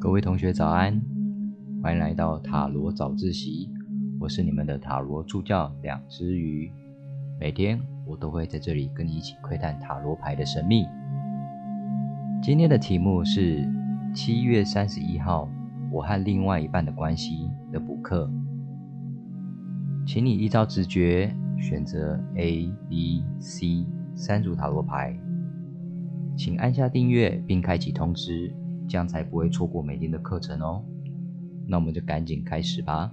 各位同学早安，欢迎来到塔罗早自习。我是你们的塔罗助教两只鱼，每天我都会在这里跟你一起窥探塔罗牌的神秘。今天的题目是七月三十一号，我和另外一半的关系的补课，请你依照直觉选择 A、B、C 三组塔罗牌，请按下订阅并开启通知。这样才不会错过每天的课程哦。那我们就赶紧开始吧。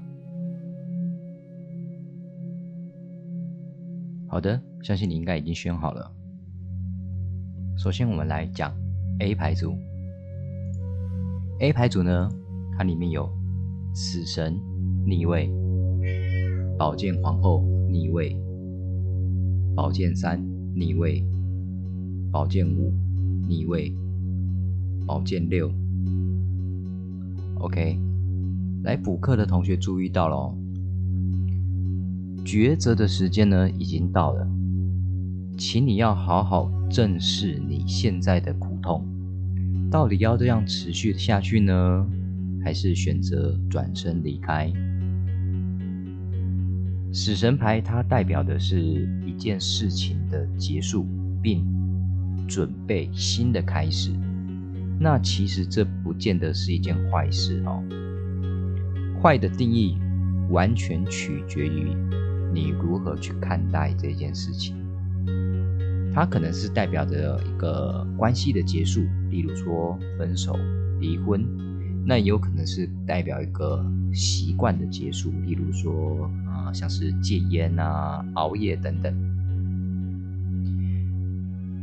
好的，相信你应该已经选好了。首先，我们来讲 A 牌组。A 牌组呢，它里面有死神逆位、宝剑皇后逆位、宝剑三逆位、宝剑五逆位。宝剑六，OK，来补课的同学注意到了哦，抉择的时间呢已经到了，请你要好好正视你现在的苦痛，到底要这样持续下去呢，还是选择转身离开？死神牌它代表的是一件事情的结束，并准备新的开始。那其实这不见得是一件坏事哦。坏的定义完全取决于你如何去看待这件事情。它可能是代表着一个关系的结束，例如说分手、离婚；那也有可能是代表一个习惯的结束，例如说啊，像是戒烟啊、熬夜等等。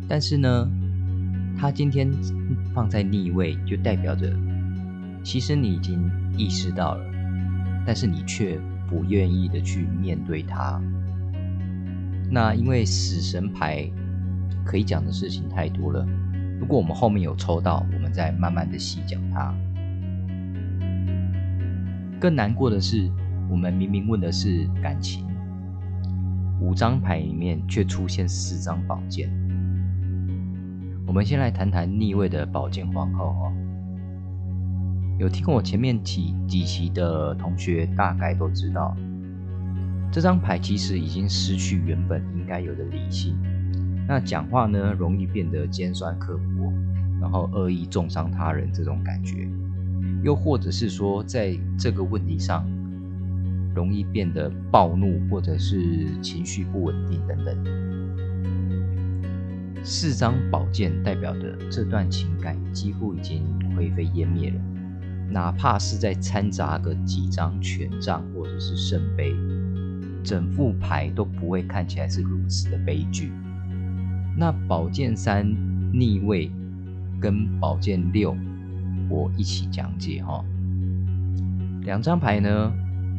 但是呢？他今天放在逆位，就代表着，其实你已经意识到了，但是你却不愿意的去面对它。那因为死神牌可以讲的事情太多了，如果我们后面有抽到，我们再慢慢的细讲它。更难过的是，我们明明问的是感情，五张牌里面却出现四张宝剑。我们先来谈谈逆位的宝剑皇后哦。有听过我前面几几期的同学，大概都知道，这张牌其实已经失去原本应该有的理性。那讲话呢，容易变得尖酸刻薄，然后恶意重伤他人这种感觉，又或者是说，在这个问题上，容易变得暴怒，或者是情绪不稳定等等。四张宝剑代表的这段情感几乎已经灰飞烟灭了，哪怕是在掺杂个几张权杖或者是圣杯，整副牌都不会看起来是如此的悲剧。那宝剑三逆位跟宝剑六，我一起讲解哈。两张牌呢，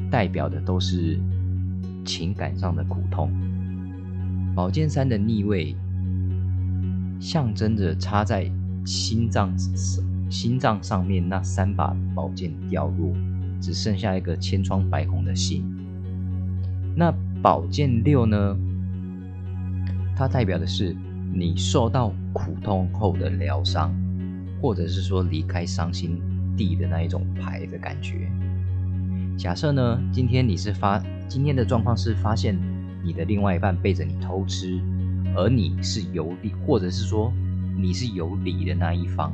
代表的都是情感上的苦痛。宝剑三的逆位。象征着插在心脏心脏上面那三把宝剑掉落，只剩下一个千疮百孔的心。那宝剑六呢？它代表的是你受到苦痛后的疗伤，或者是说离开伤心地的那一种牌的感觉。假设呢，今天你是发今天的状况是发现你的另外一半背着你偷吃。而你是有理，或者是说你是有理的那一方，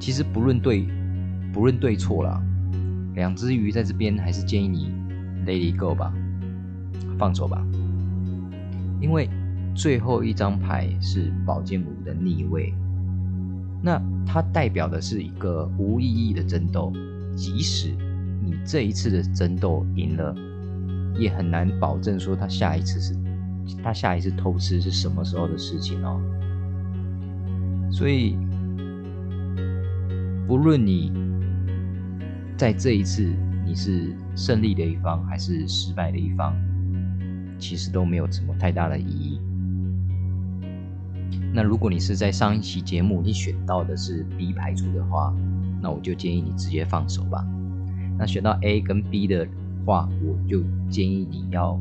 其实不论对不论对错啦，两只鱼在这边还是建议你 let it go 吧，放手吧，因为最后一张牌是宝剑五的逆位，那它代表的是一个无意义的争斗，即使你这一次的争斗赢了，也很难保证说他下一次是。他下一次偷吃是什么时候的事情哦？所以，不论你在这一次你是胜利的一方还是失败的一方，其实都没有什么太大的意义。那如果你是在上一期节目你选到的是 B 排除的话，那我就建议你直接放手吧。那选到 A 跟 B 的话，我就建议你要。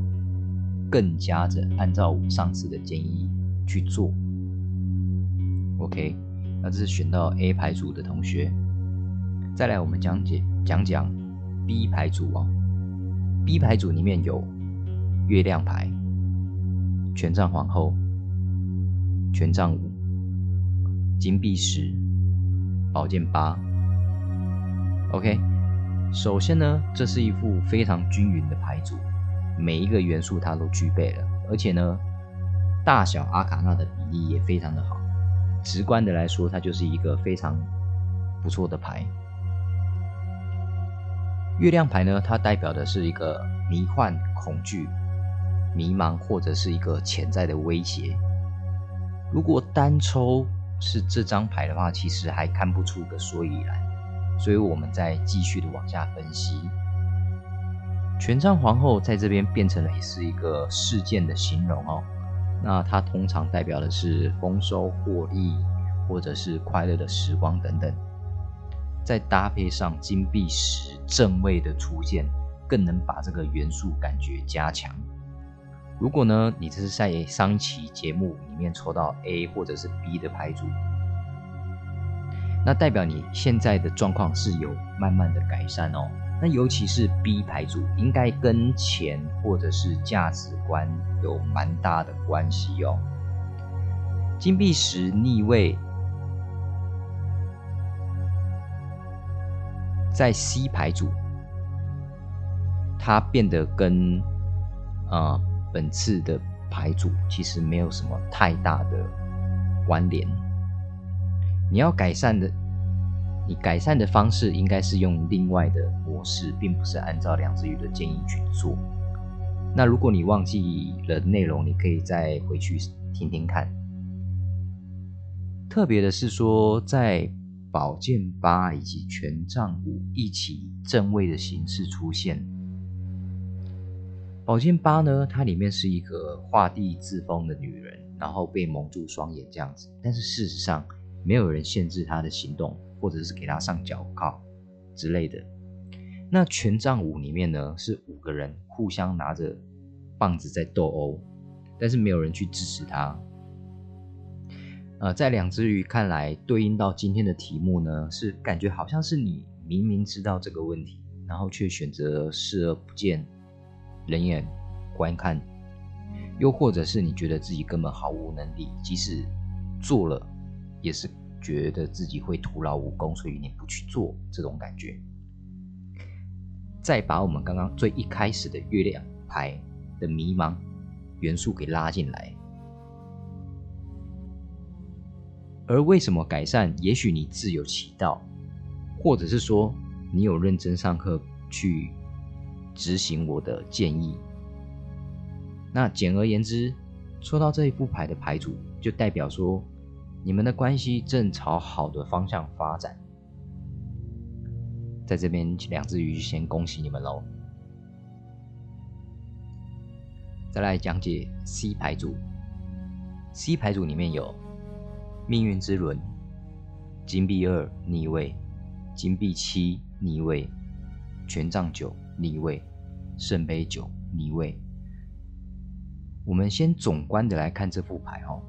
更加的按照我上次的建议去做，OK，那这是选到 A 牌组的同学。再来，我们讲解讲讲 B 牌组哦。B 牌组里面有月亮牌、权杖皇后、权杖五、金币十、宝剑八。OK，首先呢，这是一副非常均匀的牌组，每一个元素它都具备了，而且呢，大小阿卡纳的比例也非常的好。直观的来说，它就是一个非常不错的牌。月亮牌呢，它代表的是一个迷幻、恐惧、迷茫，或者是一个潜在的威胁。如果单抽是这张牌的话，其实还看不出个所以然。所以我们再继续的往下分析。权杖皇后在这边变成了是一个事件的形容哦。那它通常代表的是丰收、获利，或者是快乐的时光等等。再搭配上金币十正位的出现，更能把这个元素感觉加强。如果呢，你这是在上一期节目里面抽到 A 或者是 B 的牌组，那代表你现在的状况是有慢慢的改善哦。那尤其是 B 牌组，应该跟钱或者是价值观有蛮大的关系哦。金币十逆位。在 C 牌组，它变得跟啊本次的牌组其实没有什么太大的关联。你要改善的，你改善的方式应该是用另外的模式，并不是按照梁子宇的建议去做。那如果你忘记了内容，你可以再回去听听看。特别的是说，在宝剑八以及权杖五一起正位的形式出现。宝剑八呢，它里面是一个画地自封的女人，然后被蒙住双眼这样子。但是事实上，没有人限制她的行动，或者是给他上脚铐之类的。那权杖五里面呢，是五个人互相拿着棒子在斗殴，但是没有人去支持他。呃，在两只鱼看来，对应到今天的题目呢，是感觉好像是你明明知道这个问题，然后却选择视而不见，冷眼观看，又或者是你觉得自己根本毫无能力，即使做了，也是觉得自己会徒劳无功，所以你不去做这种感觉。再把我们刚刚最一开始的月亮牌的迷茫元素给拉进来。而为什么改善？也许你自有其道，或者是说你有认真上课去执行我的建议。那简而言之，抽到这一副牌的牌组，就代表说你们的关系正朝好的方向发展。在这边，两只鱼先恭喜你们喽。再来讲解 C 牌组，C 牌组里面有。命运之轮，金币二逆位，金币七逆位，权杖九逆位，圣杯九逆位。我们先总观的来看这副牌哦。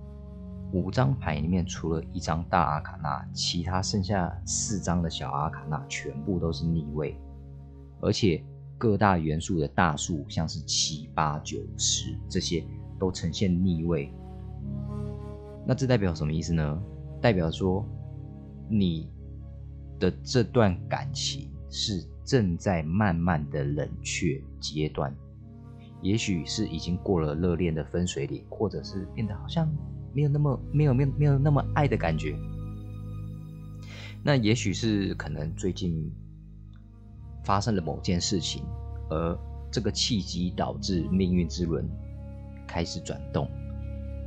五张牌里面，除了一张大阿卡纳，其他剩下四张的小阿卡纳全部都是逆位，而且各大元素的大数，像是七、八、九、十这些，都呈现逆位。那这代表什么意思呢？代表说，你的这段感情是正在慢慢的冷却阶段，也许是已经过了热恋的分水岭，或者是变得好像没有那么没有没有没有那么爱的感觉。那也许是可能最近发生了某件事情，而这个契机导致命运之轮开始转动。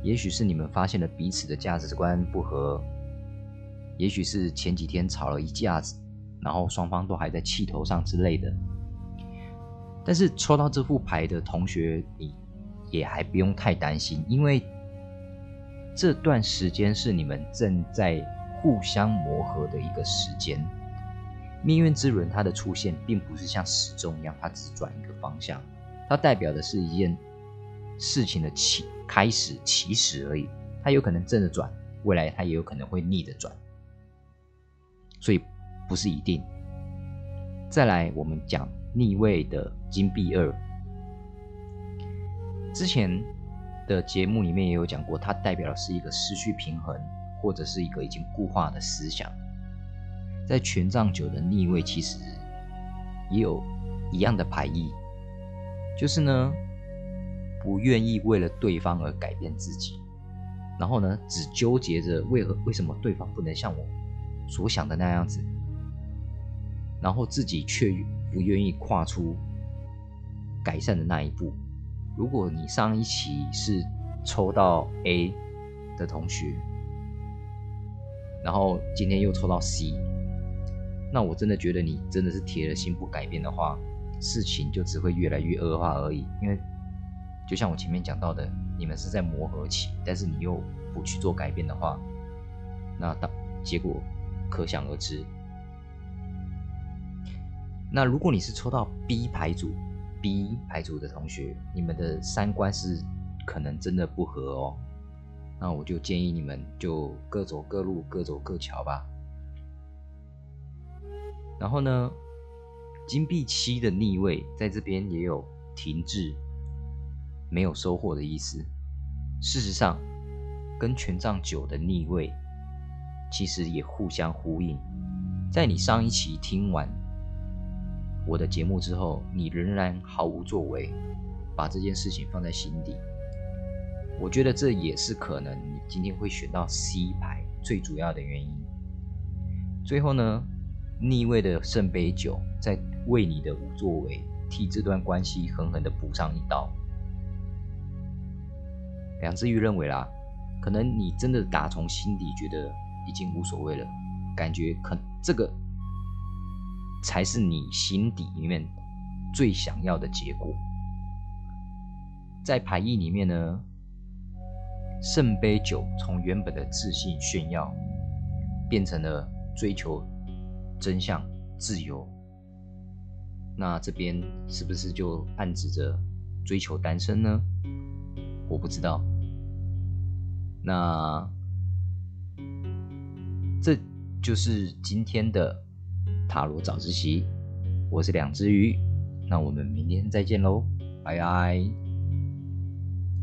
也许是你们发现了彼此的价值观不合，也许是前几天吵了一架子，然后双方都还在气头上之类的。但是抽到这副牌的同学，你也还不用太担心，因为这段时间是你们正在互相磨合的一个时间。命运之轮它的出现，并不是像时钟一样，它只转一个方向，它代表的是一件事情的起。开始起始而已，它有可能正着转，未来它也有可能会逆着转，所以不是一定。再来，我们讲逆位的金币二，之前的节目里面也有讲过，它代表的是一个失去平衡或者是一个已经固化的思想。在权杖九的逆位，其实也有一样的排异，就是呢，不愿意为了对方而改变自己，然后呢，只纠结着为何为什么对方不能像我所想的那样子，然后自己却不愿意跨出改善的那一步。如果你上一期是抽到 A 的同学，然后今天又抽到 C。那我真的觉得你真的是铁了心不改变的话，事情就只会越来越恶化而已。因为就像我前面讲到的，你们是在磨合期，但是你又不去做改变的话，那到结果可想而知。那如果你是抽到 B 牌组，B 排除的同学，你们的三观是可能真的不合哦。那我就建议你们就各走各路，各走各桥吧。然后呢，金币七的逆位在这边也有停滞、没有收获的意思。事实上，跟权杖九的逆位其实也互相呼应。在你上一期听完我的节目之后，你仍然毫无作为，把这件事情放在心底。我觉得这也是可能你今天会选到 C 牌最主要的原因。最后呢？逆位的圣杯九在为你的无作为替这段关系狠狠的补上一刀。梁志玉认为啦，可能你真的打从心底觉得已经无所谓了，感觉可这个才是你心底里面最想要的结果。在牌意里面呢，圣杯九从原本的自信炫耀，变成了追求。真相、自由，那这边是不是就暗指着追求单身呢？我不知道。那这就是今天的塔罗早自习，我是两只鱼，那我们明天再见喽，拜拜。